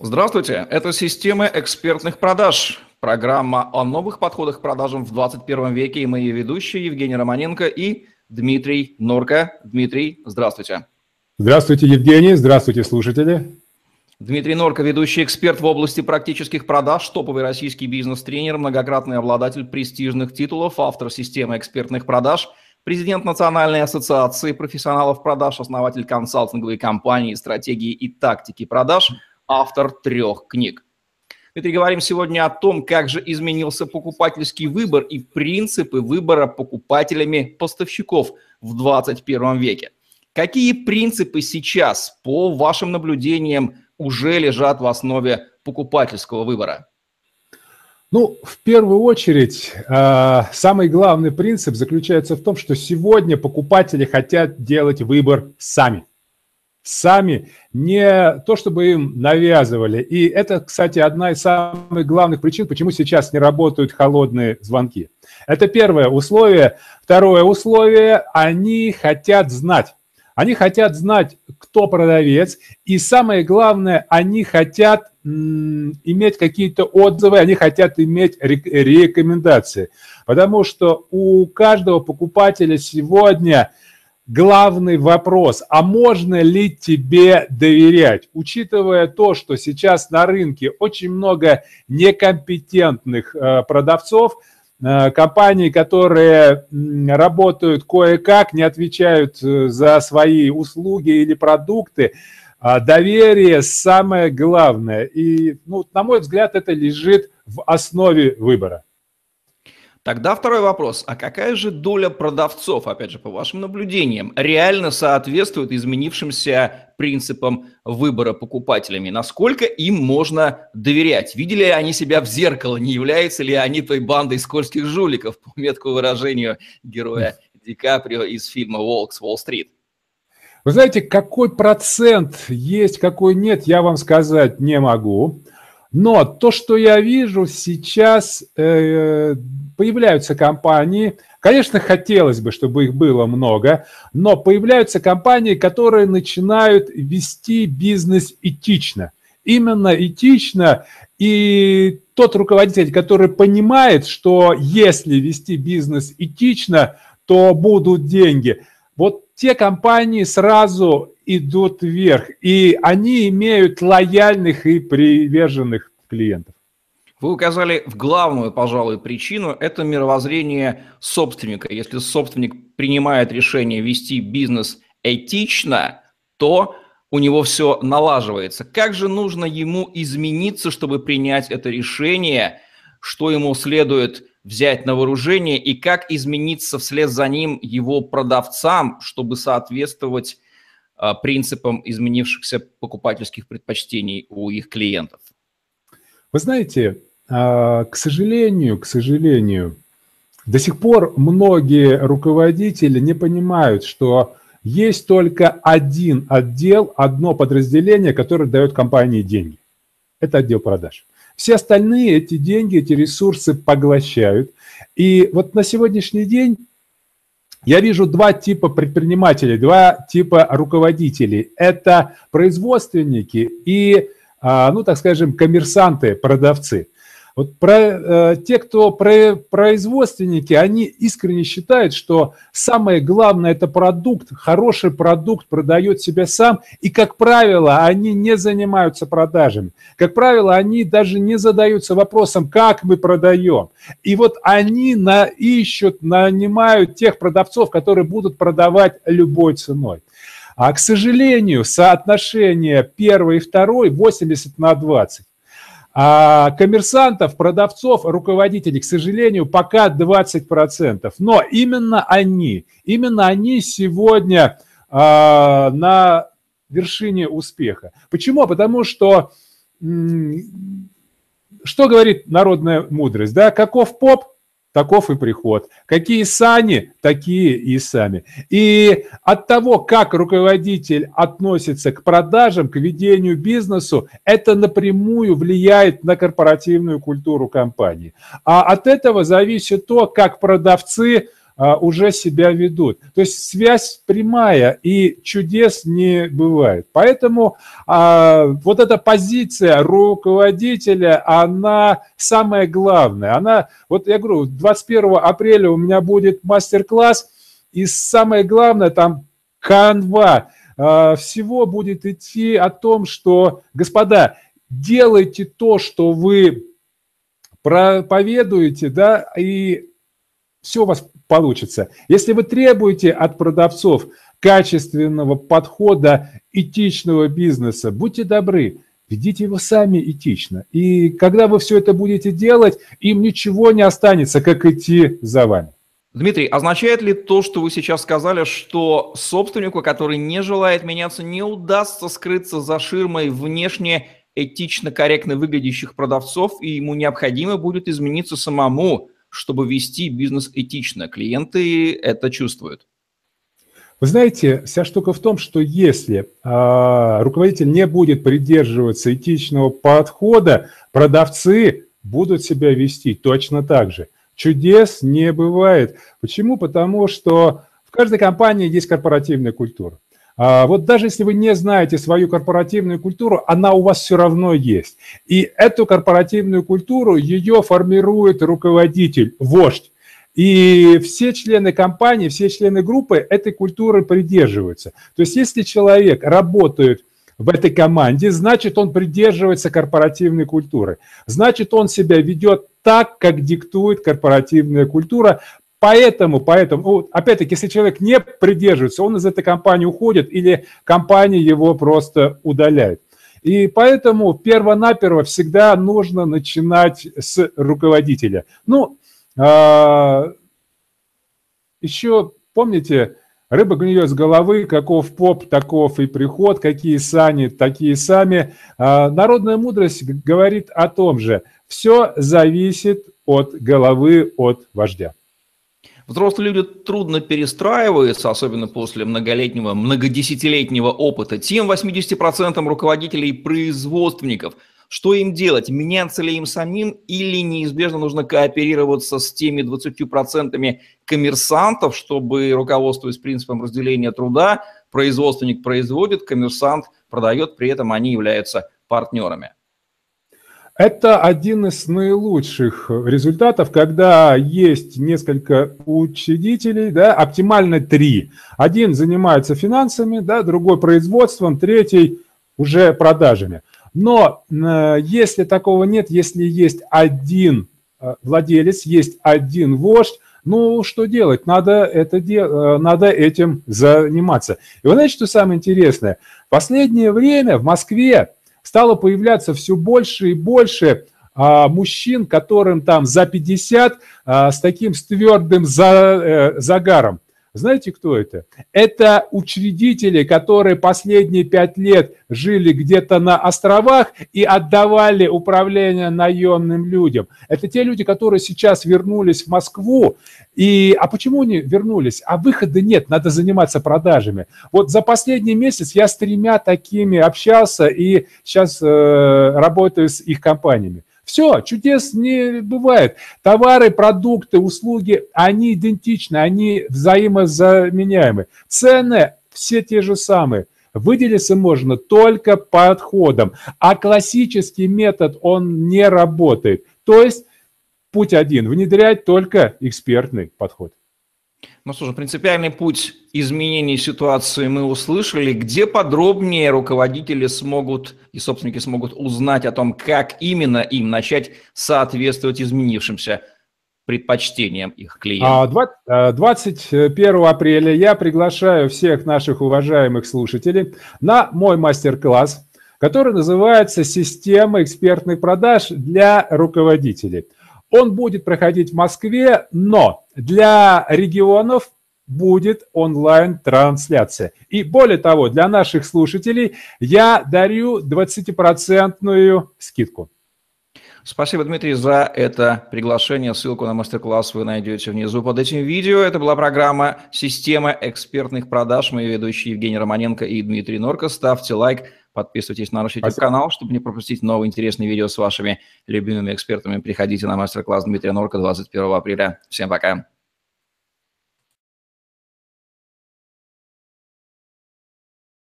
Здравствуйте, это «Система экспертных продаж». Программа о новых подходах к продажам в 21 веке. И ее ведущие Евгений Романенко и Дмитрий Норка. Дмитрий, здравствуйте. Здравствуйте, Евгений. Здравствуйте, слушатели. Дмитрий Норка, ведущий эксперт в области практических продаж, топовый российский бизнес-тренер, многократный обладатель престижных титулов, автор системы экспертных продаж, президент Национальной ассоциации профессионалов продаж, основатель консалтинговой компании «Стратегии и тактики продаж», автор трех книг. Дмитрий, говорим сегодня о том, как же изменился покупательский выбор и принципы выбора покупателями поставщиков в 21 веке. Какие принципы сейчас, по вашим наблюдениям, уже лежат в основе покупательского выбора? Ну, в первую очередь, э, самый главный принцип заключается в том, что сегодня покупатели хотят делать выбор сами. Сами, не то, чтобы им навязывали. И это, кстати, одна из самых главных причин, почему сейчас не работают холодные звонки. Это первое условие. Второе условие, они хотят знать. Они хотят знать, кто продавец, и самое главное, они хотят иметь какие-то отзывы, они хотят иметь рекомендации. Потому что у каждого покупателя сегодня главный вопрос, а можно ли тебе доверять? Учитывая то, что сейчас на рынке очень много некомпетентных э, продавцов, Э, компании, которые работают кое-как, не отвечают э, за свои услуги или продукты. А доверие самое главное. И, ну, на мой взгляд, это лежит в основе выбора. Тогда второй вопрос. А какая же доля продавцов, опять же, по вашим наблюдениям, реально соответствует изменившимся принципам выбора покупателями? Насколько им можно доверять? Видели ли они себя в зеркало? Не являются ли они той бандой скользких жуликов, по меткому выражению героя Ди Каприо из фильма «Волк с Уолл-стрит»? Вы знаете, какой процент есть, какой нет, я вам сказать не могу. Но то, что я вижу сейчас, э, появляются компании, конечно, хотелось бы, чтобы их было много, но появляются компании, которые начинают вести бизнес этично. Именно этично, и тот руководитель, который понимает, что если вести бизнес этично, то будут деньги. Вот те компании сразу идут вверх, и они имеют лояльных и приверженных клиентов. Вы указали в главную, пожалуй, причину – это мировоззрение собственника. Если собственник принимает решение вести бизнес этично, то у него все налаживается. Как же нужно ему измениться, чтобы принять это решение, что ему следует взять на вооружение и как измениться вслед за ним его продавцам, чтобы соответствовать принципам изменившихся покупательских предпочтений у их клиентов? Вы знаете, а, к сожалению, к сожалению, до сих пор многие руководители не понимают, что есть только один отдел, одно подразделение, которое дает компании деньги. Это отдел продаж. Все остальные эти деньги, эти ресурсы поглощают. И вот на сегодняшний день я вижу два типа предпринимателей, два типа руководителей. Это производственники и, а, ну так скажем, коммерсанты, продавцы. Вот про, э, те, кто про, производственники, они искренне считают, что самое главное – это продукт, хороший продукт продает себя сам, и, как правило, они не занимаются продажами. Как правило, они даже не задаются вопросом, как мы продаем. И вот они на, ищут, нанимают тех продавцов, которые будут продавать любой ценой. А, к сожалению, соотношение первый и второй 80 на 20. А коммерсантов, продавцов, руководителей, к сожалению, пока 20%. Но именно они, именно они сегодня а, на вершине успеха. Почему? Потому что что говорит народная мудрость? Да? Каков поп, таков и приход. Какие сани, такие и сами. И от того, как руководитель относится к продажам, к ведению бизнесу, это напрямую влияет на корпоративную культуру компании. А от этого зависит то, как продавцы уже себя ведут. То есть связь прямая и чудес не бывает. Поэтому а, вот эта позиция руководителя, она самая главная. Она, вот я говорю, 21 апреля у меня будет мастер-класс, и самое главное там канва а, всего будет идти о том, что, господа, делайте то, что вы проповедуете, да, и все у вас получится. Если вы требуете от продавцов качественного подхода, этичного бизнеса, будьте добры, ведите его сами этично. И когда вы все это будете делать, им ничего не останется, как идти за вами. Дмитрий, означает ли то, что вы сейчас сказали, что собственнику, который не желает меняться, не удастся скрыться за ширмой внешне этично корректно выглядящих продавцов, и ему необходимо будет измениться самому, чтобы вести бизнес этично. Клиенты это чувствуют. Вы знаете, вся штука в том, что если э, руководитель не будет придерживаться этичного подхода, продавцы будут себя вести точно так же. Чудес не бывает. Почему? Потому что в каждой компании есть корпоративная культура. А, вот даже если вы не знаете свою корпоративную культуру, она у вас все равно есть. И эту корпоративную культуру, ее формирует руководитель, вождь. И все члены компании, все члены группы этой культуры придерживаются. То есть если человек работает в этой команде, значит, он придерживается корпоративной культуры. Значит, он себя ведет так, как диктует корпоративная культура, Поэтому, поэтому, опять-таки, если человек не придерживается, он из этой компании уходит или компания его просто удаляет. И поэтому перво-наперво всегда нужно начинать с руководителя. Ну, а, еще помните, рыба гниет с головы, каков поп, таков и приход, какие сани, такие сами. А, народная мудрость говорит о том же. Все зависит от головы, от вождя. Взрослые люди трудно перестраиваются, особенно после многолетнего, многодесятилетнего опыта. Тем 80% руководителей и производственников. Что им делать? Меняться ли им самим или неизбежно нужно кооперироваться с теми 20% коммерсантов, чтобы, руководствуясь принципом разделения труда, производственник производит, коммерсант продает, при этом они являются партнерами. Это один из наилучших результатов, когда есть несколько учредителей, да, оптимально три. Один занимается финансами, да, другой производством, третий уже продажами. Но э, если такого нет, если есть один э, владелец, есть один вождь, ну, что делать? Надо, это де... Э, надо этим заниматься. И вы знаете, что самое интересное? В последнее время в Москве стало появляться все больше и больше а, мужчин, которым там за 50, а, с таким твердым э, загаром. Знаете, кто это? Это учредители, которые последние пять лет жили где-то на островах и отдавали управление наемным людям. Это те люди, которые сейчас вернулись в Москву. И, а почему они вернулись? А выхода нет, надо заниматься продажами. Вот за последний месяц я с тремя такими общался и сейчас э, работаю с их компаниями. Все, чудес не бывает. Товары, продукты, услуги, они идентичны, они взаимозаменяемы. Цены все те же самые. Выделиться можно только подходом, а классический метод, он не работает. То есть путь один – внедрять только экспертный подход. Ну, слушай, принципиальный путь изменения ситуации мы услышали. Где подробнее руководители смогут и собственники смогут узнать о том, как именно им начать соответствовать изменившимся предпочтениям их клиентов? 21 а, апреля я приглашаю всех наших уважаемых слушателей на мой мастер-класс, который называется «Система экспертных продаж для руководителей». Он будет проходить в Москве, но для регионов будет онлайн-трансляция. И более того, для наших слушателей я дарю 20% скидку. Спасибо, Дмитрий, за это приглашение. Ссылку на мастер-класс вы найдете внизу под этим видео. Это была программа «Система экспертных продаж». Мои ведущие Евгений Романенко и Дмитрий Норко. Ставьте лайк, Подписывайтесь на наш YouTube-канал, чтобы не пропустить новые интересные видео с вашими любимыми экспертами. Приходите на мастер-класс Дмитрия Норка 21 апреля. Всем пока.